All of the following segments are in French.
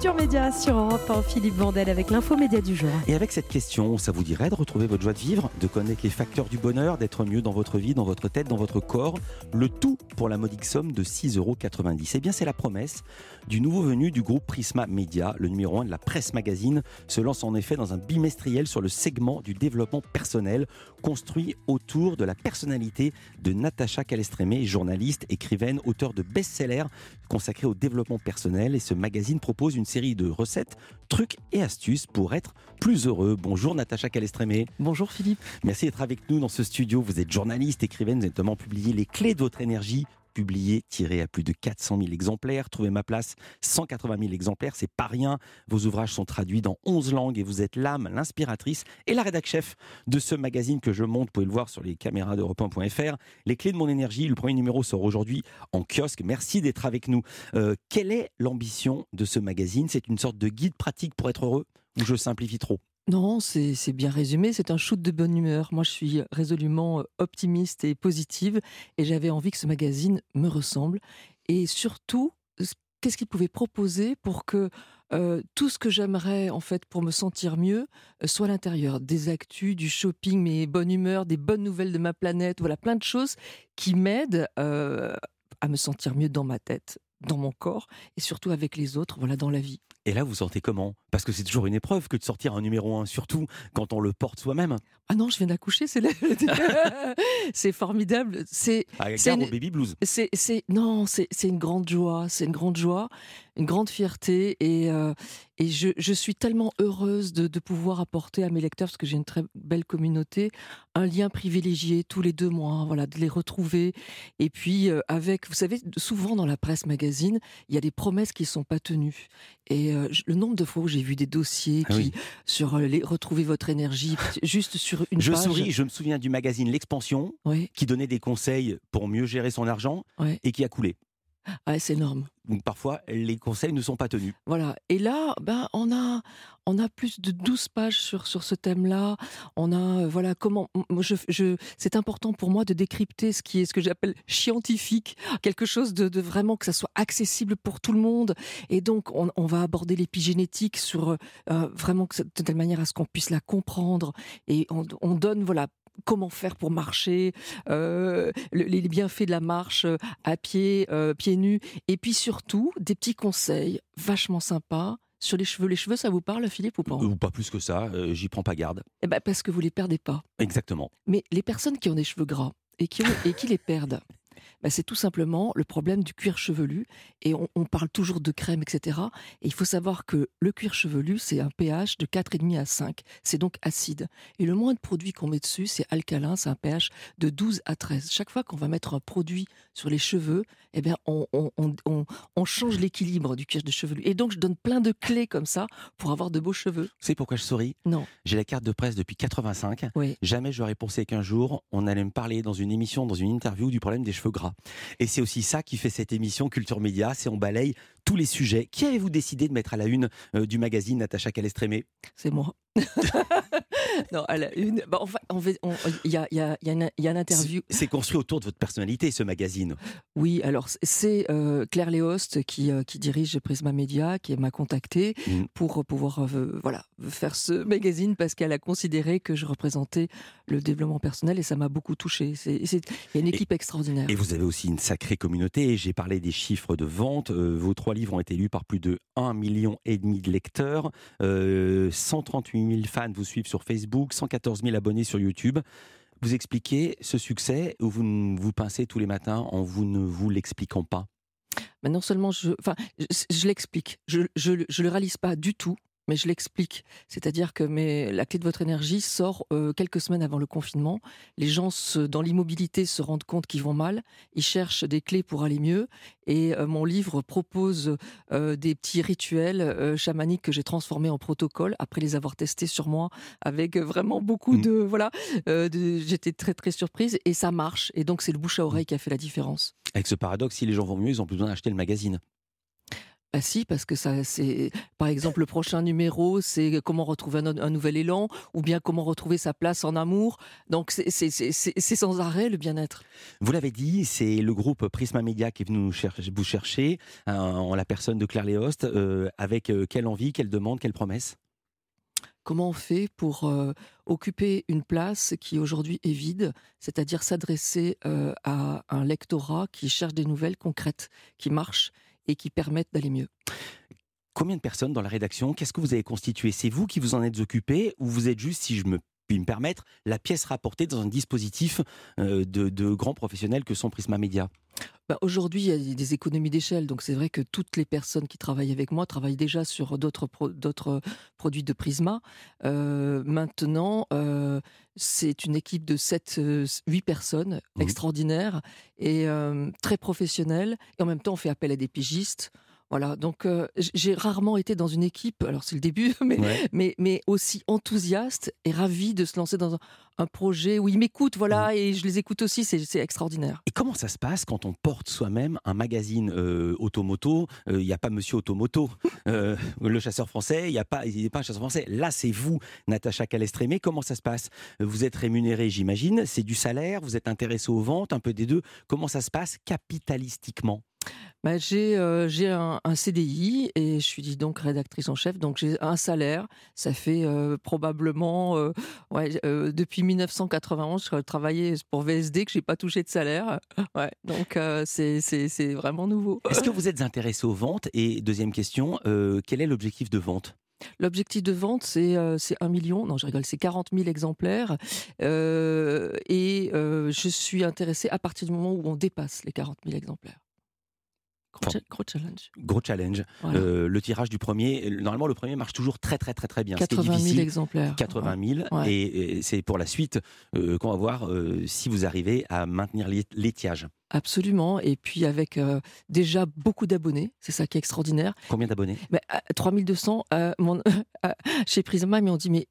Culture Média sur Europe 1, Philippe Vandel avec l'info média du jour. Et avec cette question, ça vous dirait de retrouver votre joie de vivre, de connaître les facteurs du bonheur, d'être mieux dans votre vie, dans votre tête, dans votre corps, le tout pour la modique somme de 6,90 euros. Eh bien, c'est la promesse du nouveau venu du groupe Prisma Media, le numéro 1 de la presse magazine, se lance en effet dans un bimestriel sur le segment du développement personnel, construit autour de la personnalité de Natacha Calestrémé, journaliste, écrivaine, auteur de best-sellers consacrés au développement personnel. Et ce magazine propose une série de recettes, trucs et astuces pour être plus heureux. Bonjour Natacha Calestrémé. Bonjour Philippe. Merci d'être avec nous dans ce studio. Vous êtes journaliste, écrivaine, vous avez notamment publié Les clés de votre énergie publié, tiré à plus de 400 000 exemplaires. Trouvez ma place, 180 000 exemplaires, c'est pas rien. Vos ouvrages sont traduits dans 11 langues et vous êtes l'âme, l'inspiratrice et la rédac chef de ce magazine que je monte. Vous pouvez le voir sur les caméras d'Europe 1.fr. Les clés de mon énergie, le premier numéro sort aujourd'hui en kiosque. Merci d'être avec nous. Euh, quelle est l'ambition de ce magazine? C'est une sorte de guide pratique pour être heureux? Ou je simplifie trop? Non, c'est bien résumé. C'est un shoot de bonne humeur. Moi, je suis résolument optimiste et positive et j'avais envie que ce magazine me ressemble. Et surtout, qu'est-ce qu'il pouvait proposer pour que tout ce que j'aimerais en fait pour me sentir mieux soit à l'intérieur des actus, du shopping, mes bonnes humeurs, des bonnes nouvelles de ma planète, voilà plein de choses qui m'aident à me sentir mieux dans ma tête, dans mon corps et surtout avec les autres, voilà dans la vie. Et là, vous sentez comment? Parce que c'est toujours une épreuve que de sortir un numéro 1, surtout quand on le porte soi-même. Ah non, je viens d'accoucher, c'est c'est formidable. C'est une... baby blues. C'est non, c'est une grande joie, c'est une grande joie, une grande fierté et euh, et je, je, suis tellement heureuse de, de, pouvoir apporter à mes lecteurs parce que j'ai une très belle communauté un lien privilégié tous les deux mois, voilà, de les retrouver. Et puis euh, avec, vous savez, souvent dans la presse magazine, il y a des promesses qui sont pas tenues. Et euh, le nombre de fois où j'ai vu des dossiers ah qui sur les retrouver votre énergie juste sur je souris, je me souviens du magazine L'Expansion, qui donnait des conseils pour mieux gérer son argent et qui a coulé. Ah, c'est énorme. Donc parfois, les conseils ne sont pas tenus. Voilà. Et là, ben, on a, on a plus de 12 pages sur, sur ce thème-là. On a, euh, voilà, comment. Je, je, c'est important pour moi de décrypter ce qui est ce que j'appelle scientifique, quelque chose de, de, vraiment que ça soit accessible pour tout le monde. Et donc, on, on va aborder l'épigénétique sur euh, vraiment de telle manière à ce qu'on puisse la comprendre. Et on, on donne, voilà, comment faire pour marcher, euh, les bienfaits de la marche euh, à pied, euh, pieds nus, et puis surtout des petits conseils vachement sympas sur les cheveux. Les cheveux, ça vous parle, Philippe, ou pas Ou pas plus que ça, j'y prends pas garde. Eh ben, parce que vous les perdez pas. Exactement. Mais les personnes qui ont des cheveux gras et qui, et qui les perdent, bah, c'est tout simplement le problème du cuir chevelu. Et on, parle toujours de crème, etc. Et il faut savoir que le cuir chevelu, c'est un pH de 4,5 à 5. C'est donc acide. Et le moins de produits qu'on met dessus, c'est alcalin, c'est un pH de 12 à 13. Chaque fois qu'on va mettre un produit sur les cheveux, eh bien, on, on change l'équilibre du cuir de chevelu. Et donc, je donne plein de clés comme ça pour avoir de beaux cheveux. C'est pourquoi je souris? Non. J'ai la carte de presse depuis 85. Oui. Jamais j'aurais pensé qu'un jour, on allait me parler dans une émission, dans une interview du problème des cheveux gras. Et c'est aussi ça qui fait cette émission Culture Média, c'est on balaye tous les sujets. Qui avez-vous décidé de mettre à la une euh, du magazine Natacha Calestrémé C'est moi. non, à la une. Bah, enfin, il y a, y, a, y, y a une interview. C'est construit autour de votre personnalité, ce magazine. Oui, alors c'est euh, Claire Léost qui, euh, qui dirige Prisma Media, qui m'a contacté mm. pour pouvoir voilà, faire ce magazine parce qu'elle a considéré que je représentais le développement personnel et ça m'a beaucoup touché. Il y a une équipe extraordinaire. Et vous avez aussi une sacrée communauté. J'ai parlé des chiffres de vente. vos trois livres ont été lus par plus de 1,5 million de lecteurs. 138 000 fans vous suivent sur Facebook, 114 000 abonnés sur YouTube. Vous expliquez ce succès ou vous vous pincez tous les matins en vous ne vous l'expliquant pas? Mais non seulement je, enfin, je, l'explique, je, je, je le réalise pas du tout, mais je l'explique. C'est-à-dire que mais, la clé de votre énergie sort euh, quelques semaines avant le confinement. Les gens se, dans l'immobilité se rendent compte qu'ils vont mal. Ils cherchent des clés pour aller mieux. Et euh, mon livre propose euh, des petits rituels chamaniques que j'ai transformés en protocole après les avoir testés sur moi avec vraiment beaucoup mmh. de voilà. J'étais très très surprise et ça marche. Et donc c'est le bouche à oreille qui a fait la différence. Avec ce paradoxe, si les gens vont mieux, ils ont plus besoin d'acheter le magazine. Bah si, parce que ça, c'est par exemple le prochain numéro, c'est comment retrouver un, nouvel élan, ou bien comment retrouver sa place en amour. Donc c'est sans arrêt le bien-être. Vous l'avez dit, c'est le groupe Prisma Media qui est venu nous vous chercher en la personne de Claire Léost, euh, avec euh, quelle envie, quelle demande, quelle promesse? Comment on fait pour euh, occuper une place qui aujourd'hui est vide, c'est-à-dire s'adresser à un lectorat qui cherche des nouvelles concrètes, qui marchent et qui permettent d'aller mieux. Combien de personnes dans la rédaction? Qu'est-ce que vous avez constitué? C'est vous qui vous en êtes occupé ou vous êtes juste, si je puis me permettre, la pièce rapportée dans un dispositif euh, de, grands professionnels que sont Prisma Media? Bah Aujourd'hui, il y a des économies d'échelle. Donc, c'est vrai que toutes les personnes qui travaillent avec moi travaillent déjà sur d'autres produits de Prisma. Euh, maintenant, euh, c'est une équipe de 7-8 personnes mmh. extraordinaires et très professionnelles. Et en même temps, on fait appel à des pigistes. Voilà, donc euh, j'ai rarement été dans une équipe, alors c'est le début, mais, mais, aussi enthousiaste et ravi de se lancer dans un, projet où ils m'écoutent, voilà, mmh. et je les écoute aussi, c'est extraordinaire. Et comment ça se passe quand on porte soi-même un magazine euh, automoto Il n'y a pas Monsieur Automoto, euh, le chasseur français, il n'y a, pas, a pas un chasseur français. Là, c'est vous, Natacha Calestrémé. Comment ça se passe? Vous êtes rémunéré, j'imagine, c'est du salaire, vous êtes intéressé aux ventes, un peu des deux. Comment ça se passe capitalistiquement? Bah, j'ai euh, un, CDI et je suis donc rédactrice en chef, donc j'ai un salaire. Ça fait euh, probablement euh, ouais, depuis 1991, je travaillais pour VSD que j'ai pas touché de salaire. Ouais, donc c'est vraiment nouveau. Est-ce que vous êtes intéressé aux ventes? Et deuxième question, quel est l'objectif de vente? L'objectif de vente, c'est euh, 1 million, non je rigole, c'est 40 000 exemplaires. et je suis intéressée à partir du moment où on dépasse les 40 000 exemplaires. Gros, challenge. Gros challenge. Euh, le tirage du premier, normalement le premier marche toujours très très très très bien. 80 000 exemplaires. 80 000 et, c'est pour la suite euh, qu'on va voir euh, si vous arrivez à maintenir l'étiage. Absolument. Et puis avec déjà beaucoup d'abonnés, c'est ça qui est extraordinaire. Combien d'abonnés? 3200 chez Prisma, mais on dit mais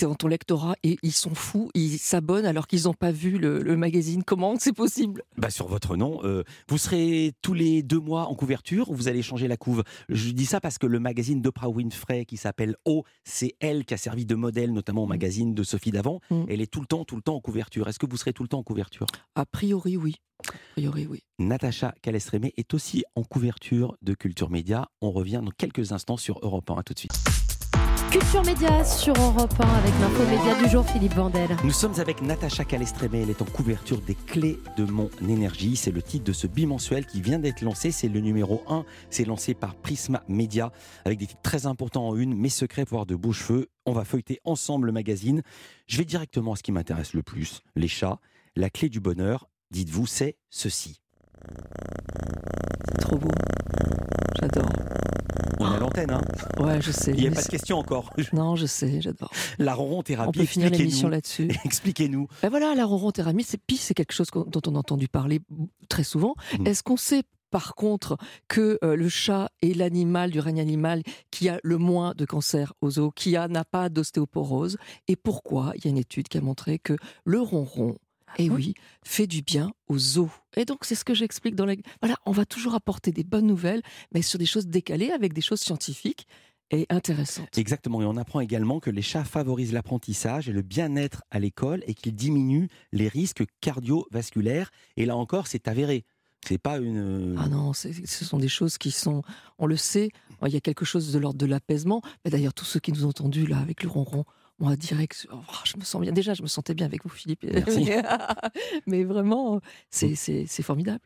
dans ton lectorat et ils sont fous, ils s'abonnent alors qu'ils n'ont pas vu le, magazine. Comment c'est possible? Bah Sur votre nom, euh, vous serez tous les deux mois en couverture ou vous allez changer la couve? Je dis ça parce que le magazine d'Oprah Winfrey qui s'appelle O, c'est elle qui a servi de modèle notamment au mm. magazine de Sophie Davant. Mm. Elle est tout le temps, tout le temps en couverture. Est-ce que vous serez tout le temps en couverture? A priori, oui. A priori, oui. Natacha Calestrémé est aussi en couverture de Culture Média. On revient dans quelques instants sur Europe 1. À tout de suite. Culture Média sur Europe 1 avec l'info média du jour Philippe Vandel. Nous sommes avec Natacha Calestrémé, elle est en couverture des clés de mon énergie. C'est le titre de ce bimensuel qui vient d'être lancé, c'est le numéro 1, c'est lancé par Prisma Media avec des titres très importants en une, Mes secrets pour de beaux cheveux. On va feuilleter ensemble le magazine. Je vais directement à ce qui m'intéresse le plus, les chats. La clé du bonheur, dites-vous, c'est ceci. Trop beau. J'adore. On est à l'antenne, hein Ouais, je sais. Il n'y a pas de question encore. Non, je sais, j'adore. La ronron-thérapie, On peut finir l'émission là-dessus. Expliquez-nous. Ben voilà, la ronron-thérapie, c'est, c'est quelque chose dont on a entendu parler très souvent. Mm. Est-ce qu'on sait par contre que euh, le chat est l'animal du règne animal qui a le moins de cancer aux os, qui n'a pas d'ostéoporose? Et pourquoi? Il y a une étude qui a montré que le ronron et oui, fait du bien aux os. Et donc, c'est ce que j'explique dans la... Voilà, on va toujours apporter des bonnes nouvelles, mais sur des choses décalées, avec des choses scientifiques et intéressantes. Exactement. Et on apprend également que les chats favorisent l'apprentissage et le bien-être à l'école et qu'ils diminuent les risques cardiovasculaires. Et là encore, c'est avéré. C'est pas une. Ah non, ce sont des choses qui sont. On le sait, il y a quelque chose de l'ordre de l'apaisement. D'ailleurs, tous ceux qui nous ont entendus là avec le ronron, moi, direct, oh, je me sens bien. Déjà, je me sentais bien avec vous, Philippe. Mais vraiment, c'est formidable.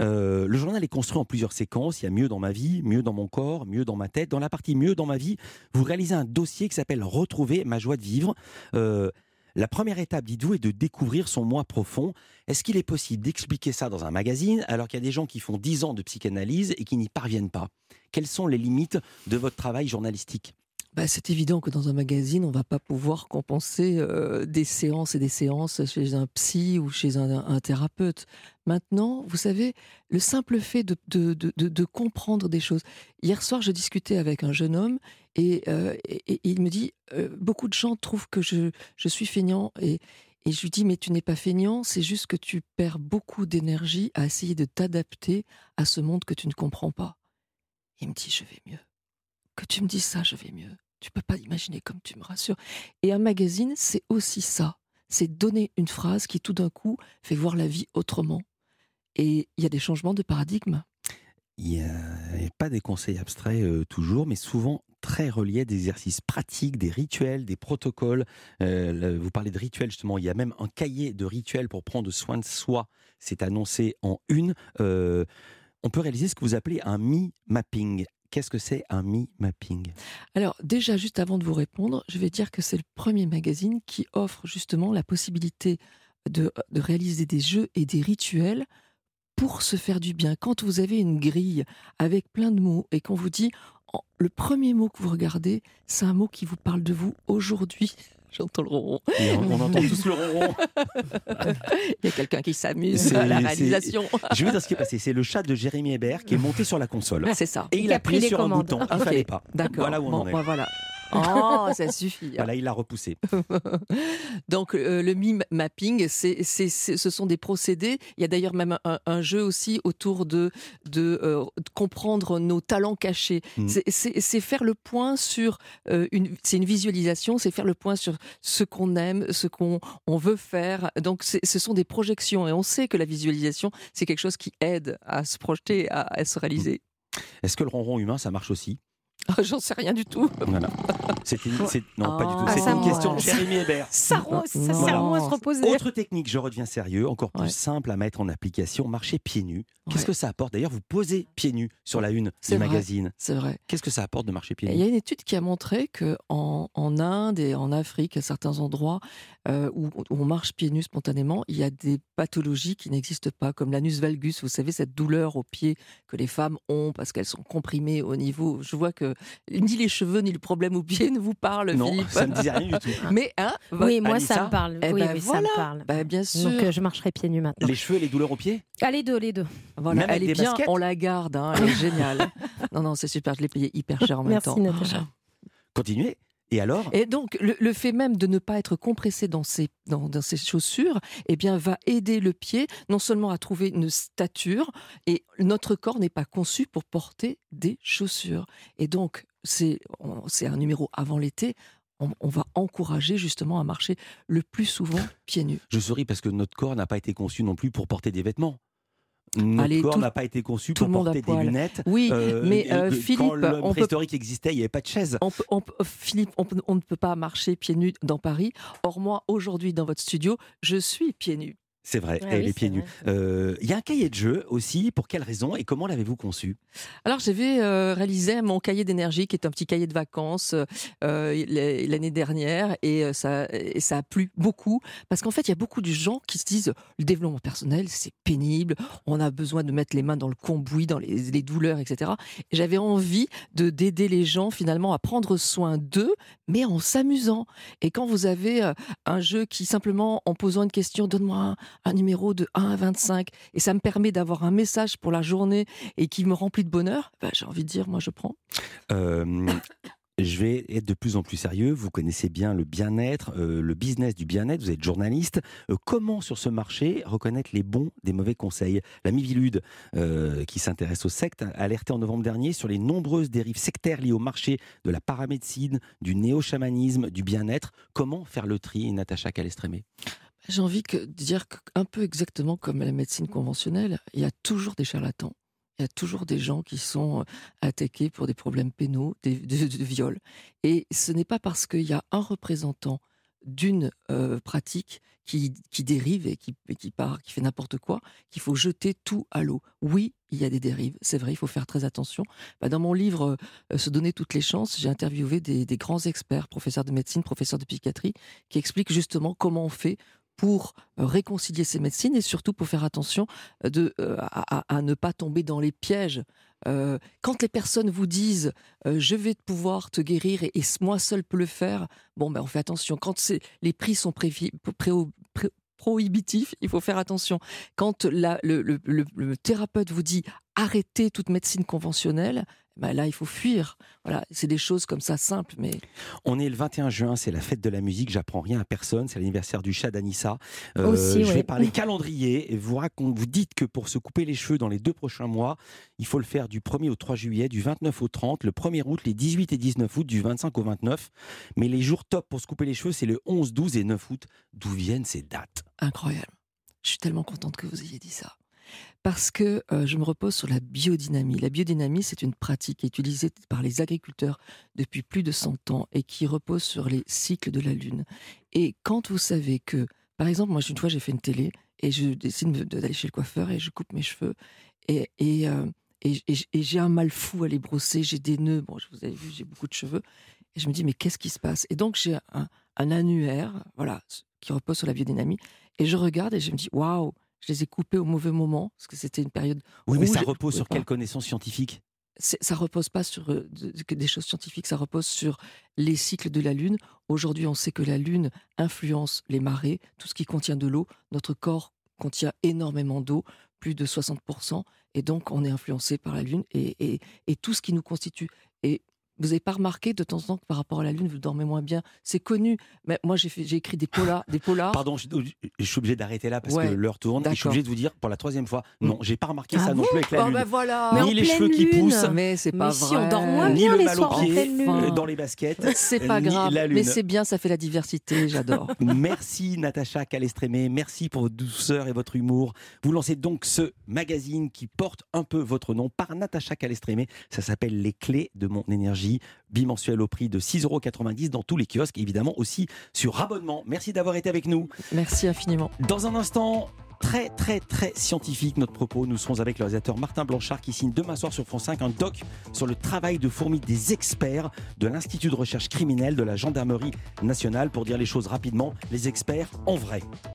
Euh, le journal est construit en plusieurs séquences. Il y a mieux dans ma vie, mieux dans mon corps, mieux dans ma tête. Dans la partie mieux dans ma vie, vous réalisez un dossier qui s'appelle Retrouver ma joie de vivre. Euh, la première étape, dites-vous, est de découvrir son moi profond. Est-ce qu'il est possible d'expliquer ça dans un magazine alors qu'il y a des gens qui font 10 ans de psychanalyse et qui n'y parviennent pas? Quelles sont les limites de votre travail journalistique? Bah, c'est évident que dans un magazine, on va pas pouvoir compenser euh, des séances et des séances chez un psy ou chez un, thérapeute. Maintenant, vous savez, le simple fait de, comprendre des choses. Hier soir, je discutais avec un jeune homme et, euh, il me dit, euh, beaucoup de gens trouvent que je, je suis feignant et, et je lui dis, mais tu n'es pas feignant, c'est juste que tu perds beaucoup d'énergie à essayer de t'adapter à ce monde que tu ne comprends pas. Il me dit, je vais mieux. Que tu me dises ça, je vais mieux. Tu peux pas imaginer comme tu me rassures. Et un magazine, c'est aussi ça. C'est donner une phrase qui tout d'un coup fait voir la vie autrement. Et il y a des changements de paradigme. Il n'y a, pas des conseils abstraits euh, toujours, mais souvent très reliés à des exercices pratiques, des rituels, des protocoles. Euh, vous parlez de rituels justement, il y a même un cahier de rituels pour prendre soin de soi. C'est annoncé en une. Euh, on peut réaliser ce que vous appelez un me-mapping. Qu'est-ce que c'est un me-mapping Alors déjà, juste avant de vous répondre, je vais dire que c'est le premier magazine qui offre justement la possibilité de, de réaliser des jeux et des rituels pour se faire du bien. Quand vous avez une grille avec plein de mots et qu'on vous dit le premier mot que vous regardez, c'est un mot qui vous parle de vous aujourd'hui. J'entends le ronron. on, entend tous le ronron. Il y a quelqu'un qui s'amuse à la réalisation. Je vais dire ce qui est passé. C'est le chat de Jérémy Hébert qui est monté sur la console. C'est ça. Et il, a appuyé sur un bouton. Il ne fallait pas. D'accord. Voilà où on en est. Bah voilà. Oh, ça suffit. Hein. Voilà, il l'a repoussé. Donc, euh, le mime mapping, c'est, ce sont des procédés. Il y a d'ailleurs même un, jeu aussi autour de, de, euh, comprendre nos talents cachés. Mm. C'est, faire le point sur euh, une, c'est une visualisation, c'est faire le point sur ce qu'on aime, ce qu'on on veut faire. Donc, ce sont des projections et on sait que la visualisation, c'est quelque chose qui aide à se projeter, à, à se réaliser. Est-ce que le ronron humain, ça marche aussi? J'en sais rien du tout. Voilà. C'était non, pas du tout. Ah, C'était une question de Jérémy Hébert. Ça, ça sert à se reposer. Autre technique, je redeviens sérieux, encore plus simple à mettre en application, marcher pieds nus. Qu'est-ce que ça apporte? D'ailleurs, vous posez pieds nus sur la une du magazine. C'est vrai. Qu'est-ce que ça apporte de marcher pieds nus? Il y a une étude qui a montré que en, Inde et en Afrique, à certains endroits euh, où, on marche pieds nus spontanément, il y a des pathologies qui n'existent pas, comme l'anus valgus. Vous savez cette douleur aux pieds que les femmes ont parce qu'elles sont comprimées au niveau. Je vois que ni les cheveux ni le problème aux pieds ne vous parlent. Non, Philippe. ça me disait rien du tout. Mais hein, oui, moi ça me parle. Eh oui, ben, ça me parle. Bah, bien sûr. Donc euh, je marcherai pieds nus maintenant. Les cheveux et les douleurs aux pieds? Ah, les deux, les deux. Voilà, elle est bien, on la garde, hein, elle est géniale. non, non, c'est super, je l'ai payé hyper cher en même temps. Merci Natacha. Continuez. Et alors? Et donc, le, fait même de ne pas être compressé dans ses, dans, dans ses chaussures, eh bien, va aider le pied non seulement à trouver une stature, et notre corps n'est pas conçu pour porter des chaussures. Et donc, c'est un numéro avant l'été. On, on, va encourager justement à marcher le plus souvent pieds nus. Je souris parce que notre corps n'a pas été conçu non plus pour porter des vêtements. Notre corps n'a pas été conçu pour porter des lunettes. Oui, euh, mais euh, Philippe, quand le préhistorique existait, il n'y avait pas de chaise. On Philippe, on, ne peut pas marcher pieds nus dans Paris. Or moi, aujourd'hui, dans votre studio, je suis pieds nus. C'est vrai, ah les pieds nus. Euh, il y a un cahier de jeu aussi. Pour quelle raison et comment l'avez-vous conçu? Alors, j'avais euh, réalisé mon cahier d'énergie, qui est un petit cahier de vacances euh, l'année dernière, et ça, ça a plu beaucoup parce qu'en fait, il y a beaucoup de gens qui se disent le développement personnel, c'est pénible. On a besoin de mettre les mains dans le cambouis, dans les, les douleurs, etc. Et j'avais envie de d'aider les gens finalement à prendre soin d'eux, mais en s'amusant. Et quand vous avez un jeu qui simplement, en posant une question, donne-moi un un numéro de 1 à 25 et ça me permet d'avoir un message pour la journée et qui me remplit de bonheur, bah, j'ai envie de dire, moi je prends. Euh, je vais être de plus en plus sérieux. Vous connaissez bien le bien-être, euh, le business du bien-être. Vous êtes journaliste. Euh, comment sur ce marché reconnaître les bons des mauvais conseils? La Mivilude, qui s'intéresse aux sectes, a alerté en novembre dernier sur les nombreuses dérives sectaires liées au marché de la paramédecine, du néo-chamanisme, du bien-être. Comment faire le tri, Natacha Calestrémé j'ai envie de dire un peu exactement comme la médecine conventionnelle, il y a toujours des charlatans. Il y a toujours des gens qui sont euh, attaqués pour des problèmes pénaux, des, de, viol. Et ce n'est pas parce qu'il y a un représentant d'une euh, pratique qui, qui, dérive et qui, qui part, qui fait n'importe quoi, qu'il faut jeter tout à l'eau. Oui, il y a des dérives, c'est vrai, il faut faire très attention. Bah, dans mon livre euh, Se donner toutes les chances, j'ai interviewé des, des, grands experts, professeurs de médecine, professeurs de psychiatrie, qui expliquent justement comment on fait pour euh, réconcilier ces médecines et surtout pour faire attention euh, de, euh, à, ne pas tomber dans les pièges. quand les personnes vous disent je vais pouvoir te guérir et, moi seul peux le faire, bon ben on fait attention. Quand les prix sont prohibitifs, il faut faire attention. Quand la, le, thérapeute vous dit arrêter toute médecine conventionnelle, bah là, il faut fuir. Voilà, c'est des choses comme ça simples, mais. On est le 21 juin, c'est la fête de la musique. J'apprends rien à personne. C'est l'anniversaire du chat d'Anissa. Euh, Aussi, je vais parler calendrier. Et vous, raconte, vous dites que pour se couper les cheveux dans les deux prochains mois, il faut le faire du 1er au 3 juillet, du 29 au 30, le 1er août, les 18 et 19 août, du 25 au 29. Mais les jours top pour se couper les cheveux, c'est le 11, 12 et 9 août. D'où viennent ces dates? Incroyable. Je suis tellement contente que vous ayez dit ça parce que euh, je me repose sur la biodynamie. La biodynamie, c'est une pratique utilisée par les agriculteurs depuis plus de 100 ans et qui repose sur les cycles de la Lune. Et quand vous savez que, par exemple, moi, une fois, j'ai fait une télé et je décide d'aller chez le coiffeur et je coupe mes cheveux. Et, et, euh, et, j'ai un mal fou à les brosser, j'ai des nœuds, bon, vous avez vu, j'ai beaucoup de cheveux. Et je me dis, mais qu'est-ce qui se passe? Et donc, j'ai un, un annuaire, voilà, qui repose sur la biodynamie. Et je regarde et je me dis, waouh, je les ai coupés au mauvais moment, parce que c'était une période. Oui, mais ça repose sur quelles connaissances scientifiques? Ça repose pas sur euh, des choses scientifiques, ça repose sur les cycles de la Lune. Aujourd'hui, on sait que la Lune influence les marées, tout ce qui contient de l'eau. Notre corps contient énormément d'eau, plus de 60%, et donc on est influencé par la Lune et, et, et tout ce qui nous constitue. Et vous n'avez pas remarqué de temps en temps que par rapport à la Lune, vous dormez moins bien C'est connu. Mais moi, j'ai j'ai écrit des polars, des polars. Pardon, je, suis obligé d'arrêter là parce que l'heure tourne. Et je suis obligé de vous dire pour la troisième fois, mm. non, j'ai pas remarqué ça non plus avec la oh, Lune. Bah voilà. Ni les cheveux qui poussent, mais c'est pas vrai. Si on dort moins bien ni le mal aux pieds, euh, dans les baskets. C'est pas grave. Mais c'est bien, ça fait la diversité. J'adore. merci Natacha Calestrémé. Merci pour votre douceur et votre humour. Vous lancez donc ce magazine qui porte un peu votre nom par Natacha Calestrémé. Ça s'appelle Les clés de mon énergie bimensuel au prix de 6,90 euros dans tous les kiosques, évidemment aussi sur abonnement. Merci d'avoir été avec nous. Merci infiniment. Dans un instant, très très très scientifique notre propos. Nous serons avec le réalisateur Martin Blanchard qui signe demain soir sur France 5 un doc sur le travail de fourmi des experts de l'Institut de recherche criminelle de la Gendarmerie nationale. Pour dire les choses rapidement, les experts en vrai.